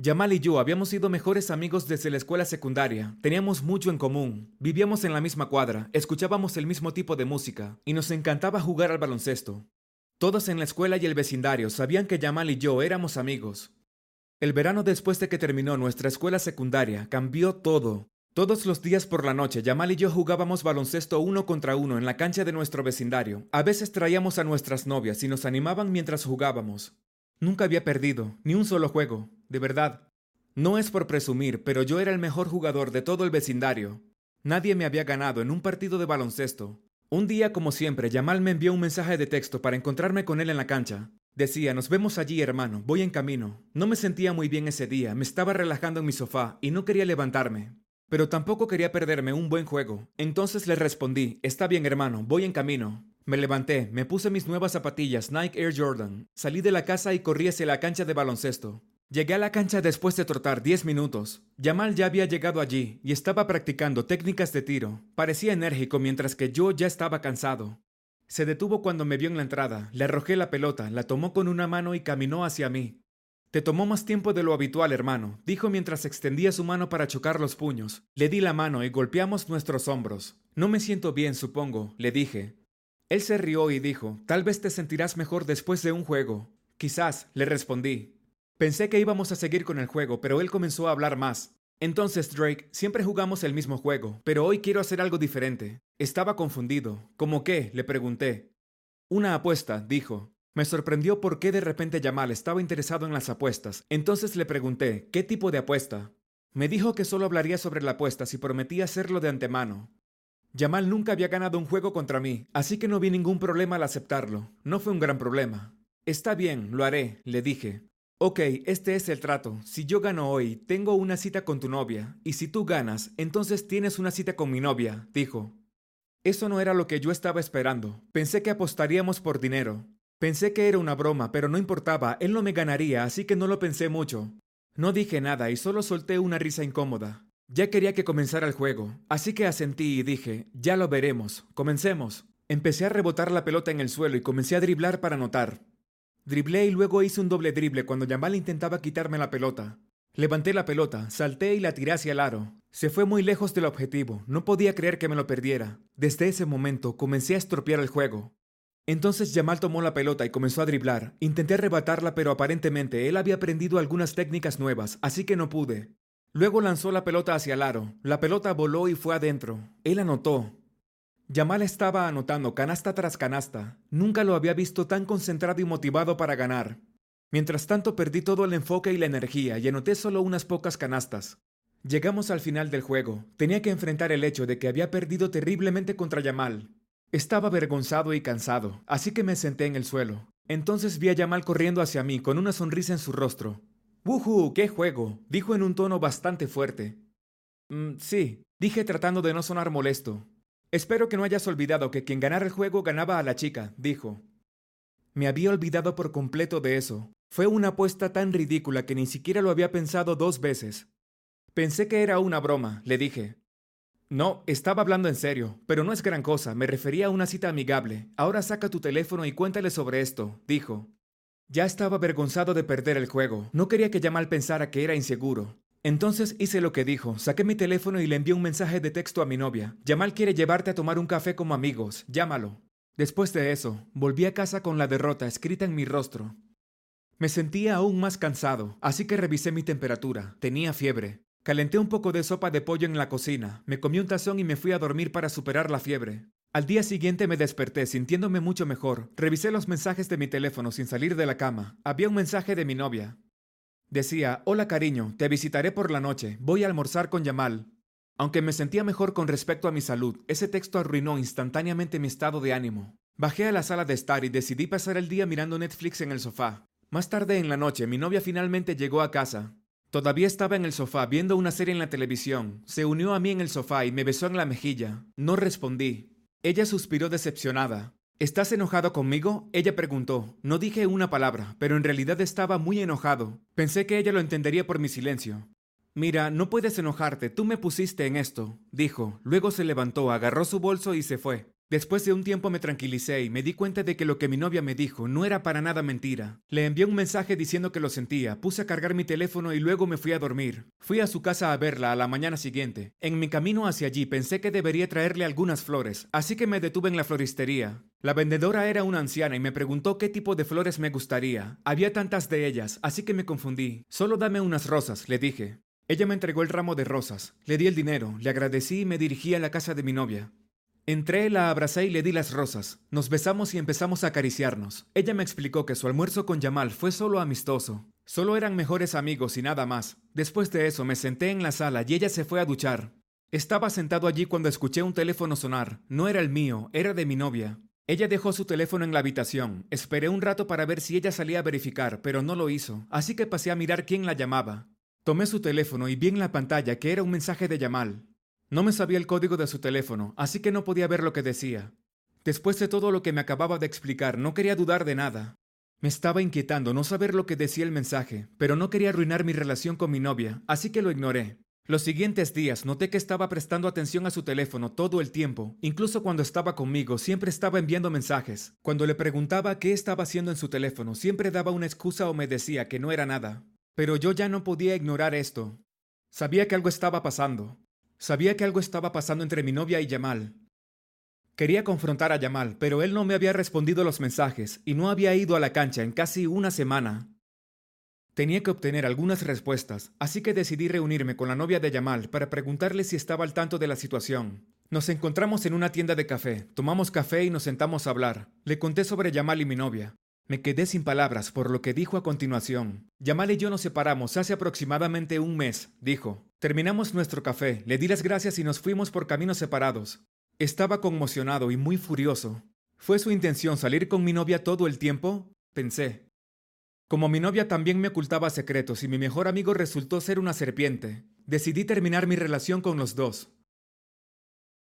Yamal y yo habíamos sido mejores amigos desde la escuela secundaria, teníamos mucho en común, vivíamos en la misma cuadra, escuchábamos el mismo tipo de música y nos encantaba jugar al baloncesto. Todos en la escuela y el vecindario sabían que Yamal y yo éramos amigos. El verano después de que terminó nuestra escuela secundaria cambió todo. Todos los días por la noche, Yamal y yo jugábamos baloncesto uno contra uno en la cancha de nuestro vecindario. A veces traíamos a nuestras novias y nos animaban mientras jugábamos. Nunca había perdido, ni un solo juego, de verdad. No es por presumir, pero yo era el mejor jugador de todo el vecindario. Nadie me había ganado en un partido de baloncesto. Un día, como siempre, Yamal me envió un mensaje de texto para encontrarme con él en la cancha. Decía, nos vemos allí, hermano, voy en camino. No me sentía muy bien ese día, me estaba relajando en mi sofá y no quería levantarme. Pero tampoco quería perderme un buen juego. Entonces le respondí, está bien, hermano, voy en camino. Me levanté, me puse mis nuevas zapatillas Nike Air Jordan, salí de la casa y corrí hacia la cancha de baloncesto. Llegué a la cancha después de trotar 10 minutos. Yamal ya había llegado allí y estaba practicando técnicas de tiro. Parecía enérgico mientras que yo ya estaba cansado. Se detuvo cuando me vio en la entrada, le arrojé la pelota, la tomó con una mano y caminó hacia mí. Te tomó más tiempo de lo habitual, hermano, dijo mientras extendía su mano para chocar los puños. Le di la mano y golpeamos nuestros hombros. No me siento bien, supongo, le dije. Él se rió y dijo, tal vez te sentirás mejor después de un juego. Quizás, le respondí. Pensé que íbamos a seguir con el juego, pero él comenzó a hablar más. Entonces, Drake, siempre jugamos el mismo juego, pero hoy quiero hacer algo diferente. Estaba confundido. ¿Cómo qué? le pregunté. Una apuesta, dijo. Me sorprendió por qué de repente Yamal estaba interesado en las apuestas. Entonces le pregunté, ¿qué tipo de apuesta? Me dijo que solo hablaría sobre la apuesta si prometía hacerlo de antemano. Yamal nunca había ganado un juego contra mí, así que no vi ningún problema al aceptarlo. No fue un gran problema. Está bien, lo haré, le dije. Ok, este es el trato. Si yo gano hoy, tengo una cita con tu novia, y si tú ganas, entonces tienes una cita con mi novia, dijo. Eso no era lo que yo estaba esperando. Pensé que apostaríamos por dinero. Pensé que era una broma, pero no importaba, él no me ganaría, así que no lo pensé mucho. No dije nada y solo solté una risa incómoda. Ya quería que comenzara el juego, así que asentí y dije, ya lo veremos, comencemos. Empecé a rebotar la pelota en el suelo y comencé a driblar para anotar. Driblé y luego hice un doble drible cuando Yamal intentaba quitarme la pelota. Levanté la pelota, salté y la tiré hacia el aro. Se fue muy lejos del objetivo, no podía creer que me lo perdiera. Desde ese momento comencé a estropear el juego. Entonces Yamal tomó la pelota y comenzó a driblar. Intenté arrebatarla, pero aparentemente él había aprendido algunas técnicas nuevas, así que no pude. Luego lanzó la pelota hacia el aro. La pelota voló y fue adentro. Él anotó. Yamal estaba anotando canasta tras canasta. Nunca lo había visto tan concentrado y motivado para ganar. Mientras tanto perdí todo el enfoque y la energía y anoté solo unas pocas canastas. Llegamos al final del juego. Tenía que enfrentar el hecho de que había perdido terriblemente contra Yamal. Estaba avergonzado y cansado, así que me senté en el suelo. Entonces vi a Yamal corriendo hacia mí con una sonrisa en su rostro. ¡Wuhu! ¡Qué juego! dijo en un tono bastante fuerte. Mm, sí, dije tratando de no sonar molesto. Espero que no hayas olvidado que quien ganara el juego ganaba a la chica, dijo. Me había olvidado por completo de eso. Fue una apuesta tan ridícula que ni siquiera lo había pensado dos veces. Pensé que era una broma, le dije. No, estaba hablando en serio, pero no es gran cosa, me refería a una cita amigable. Ahora saca tu teléfono y cuéntale sobre esto, dijo. Ya estaba avergonzado de perder el juego. No quería que Yamal pensara que era inseguro. Entonces hice lo que dijo. Saqué mi teléfono y le envié un mensaje de texto a mi novia. Yamal quiere llevarte a tomar un café como amigos. Llámalo. Después de eso, volví a casa con la derrota escrita en mi rostro. Me sentía aún más cansado, así que revisé mi temperatura. Tenía fiebre. Calenté un poco de sopa de pollo en la cocina, me comí un tazón y me fui a dormir para superar la fiebre. Al día siguiente me desperté sintiéndome mucho mejor. Revisé los mensajes de mi teléfono sin salir de la cama. Había un mensaje de mi novia. Decía, hola cariño, te visitaré por la noche, voy a almorzar con Yamal. Aunque me sentía mejor con respecto a mi salud, ese texto arruinó instantáneamente mi estado de ánimo. Bajé a la sala de estar y decidí pasar el día mirando Netflix en el sofá. Más tarde en la noche, mi novia finalmente llegó a casa. Todavía estaba en el sofá viendo una serie en la televisión. Se unió a mí en el sofá y me besó en la mejilla. No respondí. Ella suspiró decepcionada. ¿Estás enojado conmigo? Ella preguntó. No dije una palabra, pero en realidad estaba muy enojado. Pensé que ella lo entendería por mi silencio. Mira, no puedes enojarte, tú me pusiste en esto, dijo. Luego se levantó, agarró su bolso y se fue. Después de un tiempo me tranquilicé y me di cuenta de que lo que mi novia me dijo no era para nada mentira. Le envié un mensaje diciendo que lo sentía, puse a cargar mi teléfono y luego me fui a dormir. Fui a su casa a verla a la mañana siguiente. En mi camino hacia allí pensé que debería traerle algunas flores, así que me detuve en la floristería. La vendedora era una anciana y me preguntó qué tipo de flores me gustaría. Había tantas de ellas, así que me confundí. Solo dame unas rosas, le dije. Ella me entregó el ramo de rosas, le di el dinero, le agradecí y me dirigí a la casa de mi novia. Entré, la abracé y le di las rosas. Nos besamos y empezamos a acariciarnos. Ella me explicó que su almuerzo con Yamal fue solo amistoso. Solo eran mejores amigos y nada más. Después de eso me senté en la sala y ella se fue a duchar. Estaba sentado allí cuando escuché un teléfono sonar. No era el mío, era de mi novia. Ella dejó su teléfono en la habitación. Esperé un rato para ver si ella salía a verificar, pero no lo hizo, así que pasé a mirar quién la llamaba. Tomé su teléfono y vi en la pantalla que era un mensaje de Yamal. No me sabía el código de su teléfono, así que no podía ver lo que decía. Después de todo lo que me acababa de explicar, no quería dudar de nada. Me estaba inquietando no saber lo que decía el mensaje, pero no quería arruinar mi relación con mi novia, así que lo ignoré. Los siguientes días noté que estaba prestando atención a su teléfono todo el tiempo, incluso cuando estaba conmigo, siempre estaba enviando mensajes. Cuando le preguntaba qué estaba haciendo en su teléfono, siempre daba una excusa o me decía que no era nada. Pero yo ya no podía ignorar esto. Sabía que algo estaba pasando. Sabía que algo estaba pasando entre mi novia y Yamal. Quería confrontar a Yamal, pero él no me había respondido los mensajes y no había ido a la cancha en casi una semana. Tenía que obtener algunas respuestas, así que decidí reunirme con la novia de Yamal para preguntarle si estaba al tanto de la situación. Nos encontramos en una tienda de café, tomamos café y nos sentamos a hablar. Le conté sobre Yamal y mi novia. Me quedé sin palabras por lo que dijo a continuación. Yamal y yo nos separamos hace aproximadamente un mes, dijo. Terminamos nuestro café, le di las gracias y nos fuimos por caminos separados. Estaba conmocionado y muy furioso. ¿Fue su intención salir con mi novia todo el tiempo? Pensé. Como mi novia también me ocultaba secretos y mi mejor amigo resultó ser una serpiente, decidí terminar mi relación con los dos.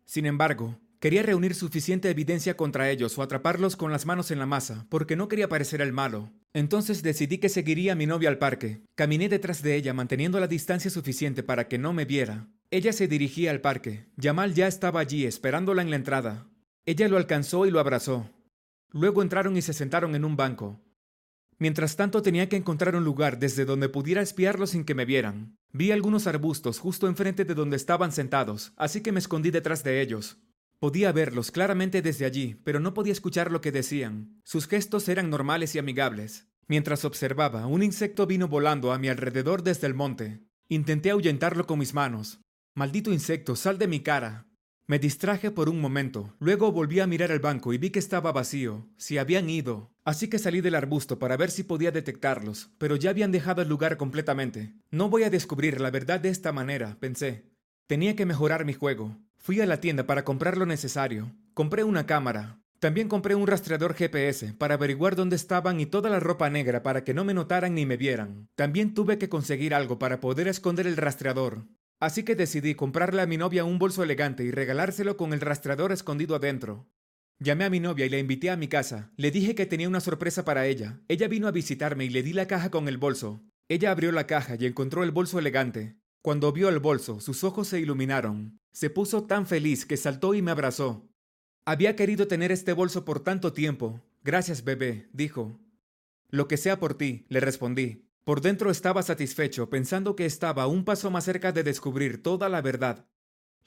Sin embargo, Quería reunir suficiente evidencia contra ellos o atraparlos con las manos en la masa, porque no quería parecer el malo. Entonces decidí que seguiría a mi novia al parque. Caminé detrás de ella manteniendo la distancia suficiente para que no me viera. Ella se dirigía al parque. Yamal ya estaba allí esperándola en la entrada. Ella lo alcanzó y lo abrazó. Luego entraron y se sentaron en un banco. Mientras tanto tenía que encontrar un lugar desde donde pudiera espiarlos sin que me vieran. Vi algunos arbustos justo enfrente de donde estaban sentados, así que me escondí detrás de ellos. Podía verlos claramente desde allí, pero no podía escuchar lo que decían. Sus gestos eran normales y amigables. Mientras observaba, un insecto vino volando a mi alrededor desde el monte. Intenté ahuyentarlo con mis manos. Maldito insecto, sal de mi cara. Me distraje por un momento, luego volví a mirar el banco y vi que estaba vacío, si habían ido. Así que salí del arbusto para ver si podía detectarlos, pero ya habían dejado el lugar completamente. No voy a descubrir la verdad de esta manera, pensé. Tenía que mejorar mi juego. Fui a la tienda para comprar lo necesario. Compré una cámara. También compré un rastreador GPS para averiguar dónde estaban y toda la ropa negra para que no me notaran ni me vieran. También tuve que conseguir algo para poder esconder el rastreador. Así que decidí comprarle a mi novia un bolso elegante y regalárselo con el rastreador escondido adentro. Llamé a mi novia y la invité a mi casa. Le dije que tenía una sorpresa para ella. Ella vino a visitarme y le di la caja con el bolso. Ella abrió la caja y encontró el bolso elegante. Cuando vio el bolso, sus ojos se iluminaron. Se puso tan feliz que saltó y me abrazó. Había querido tener este bolso por tanto tiempo. Gracias, bebé, dijo. Lo que sea por ti, le respondí. Por dentro estaba satisfecho, pensando que estaba un paso más cerca de descubrir toda la verdad.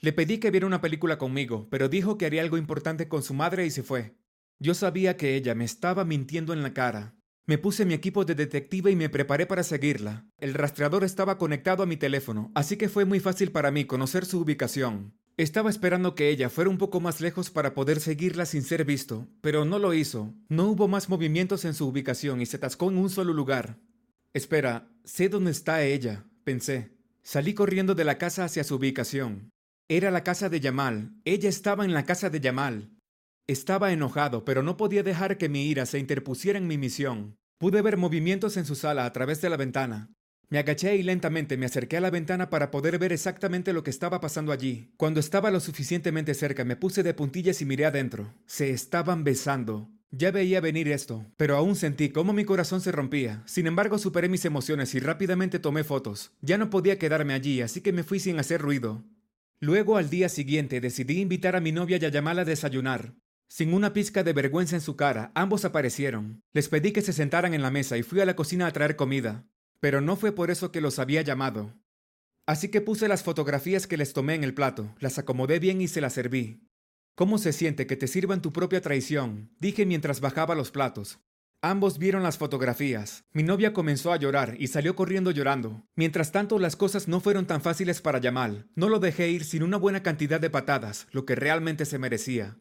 Le pedí que viera una película conmigo, pero dijo que haría algo importante con su madre y se fue. Yo sabía que ella me estaba mintiendo en la cara. Me puse mi equipo de detective y me preparé para seguirla. El rastreador estaba conectado a mi teléfono, así que fue muy fácil para mí conocer su ubicación. Estaba esperando que ella fuera un poco más lejos para poder seguirla sin ser visto, pero no lo hizo. No hubo más movimientos en su ubicación y se atascó en un solo lugar. Espera, sé dónde está ella, pensé. Salí corriendo de la casa hacia su ubicación. Era la casa de Yamal. Ella estaba en la casa de Yamal. Estaba enojado, pero no podía dejar que mi ira se interpusiera en mi misión. Pude ver movimientos en su sala a través de la ventana. Me agaché y lentamente me acerqué a la ventana para poder ver exactamente lo que estaba pasando allí. Cuando estaba lo suficientemente cerca, me puse de puntillas y miré adentro. Se estaban besando. Ya veía venir esto, pero aún sentí cómo mi corazón se rompía. Sin embargo, superé mis emociones y rápidamente tomé fotos. Ya no podía quedarme allí, así que me fui sin hacer ruido. Luego al día siguiente decidí invitar a mi novia y llamarla a desayunar. Sin una pizca de vergüenza en su cara, ambos aparecieron. Les pedí que se sentaran en la mesa y fui a la cocina a traer comida. Pero no fue por eso que los había llamado. Así que puse las fotografías que les tomé en el plato, las acomodé bien y se las serví. ¿Cómo se siente que te sirvan tu propia traición? Dije mientras bajaba los platos. Ambos vieron las fotografías. Mi novia comenzó a llorar y salió corriendo llorando. Mientras tanto, las cosas no fueron tan fáciles para Yamal. No lo dejé ir sin una buena cantidad de patadas, lo que realmente se merecía.